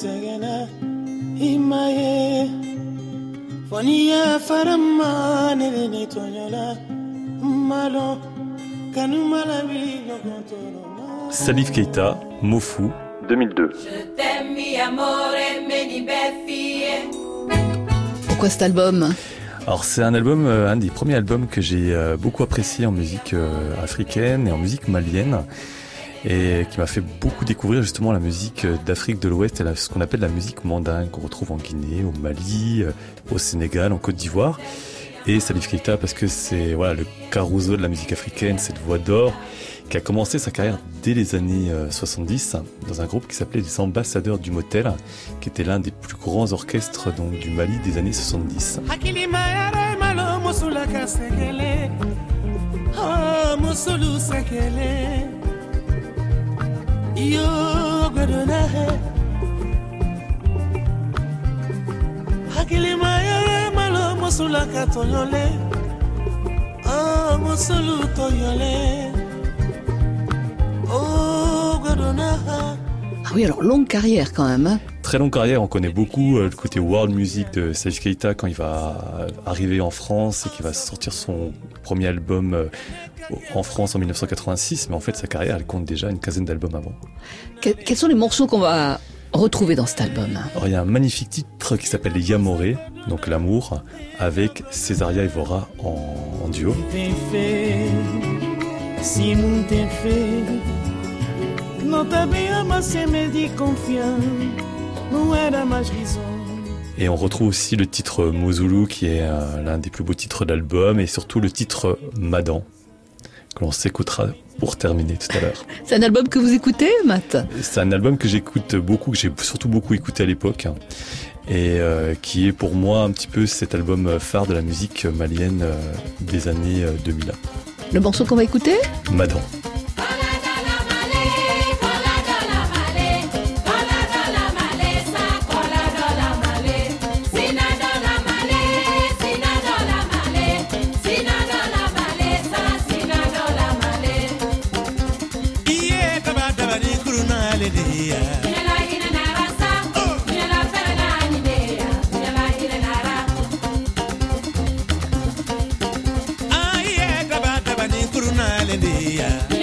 sɛgɛnna i ma ye fɔ n'i y'a fara ma ne de ne tɔɲɔla malo kanu ma la wuli ɲɔgɔn tɔɔrɔ ma. Salif Keita, Mofu, 2002. Je t'aime, mi amore, meni befie. Pourquoi cet album? Alors c'est un album, euh, un des premiers albums que j'ai euh, beaucoup apprécié en musique euh, africaine et en musique malienne et qui m'a fait beaucoup découvrir justement la musique euh, d'Afrique de l'Ouest et ce qu'on appelle la musique mandingue qu'on retrouve en Guinée, au Mali, euh, au Sénégal, en Côte d'Ivoire. Et Salif Keita parce que c'est voilà le carousel de la musique africaine, cette voix d'or qui a commencé sa carrière dès les années euh, 70 dans un groupe qui s'appelait les Ambassadeurs du Motel, qui était l'un des plus grands orchestres donc du Mali des années 70. Hɛ Ah oui, alors longue carrière quand même. hein. Très longue carrière, on connaît beaucoup euh, le côté world music de Salif Keita quand il va arriver en France et qu'il va sortir son premier album euh, en France en 1986, mais en fait sa carrière elle compte déjà une quinzaine d'albums avant. Que- quels sont les morceaux qu'on va retrouver dans cet album? Alors il y a un magnifique titre qui s'appelle Yamoré, donc l'amour, avec Césaria Evora en, en duo. não ama se me de confiança, não era mais visão. Et on retrouve aussi le titre Mozulu qui est euh, l'un des plus beaux titres de l'album et surtout le titre Madan que l'on s'écoutera pour terminer tout à l'heure. C'est un album que vous écoutez, Matt? C'est un album que j'écoute beaucoup, que j'ai surtout beaucoup écouté à l'époque hein, et euh, qui est pour moi un petit peu cet album phare de la musique malienne euh, des années euh, 2000. Le morceau qu'on va écouter? Madan. dia.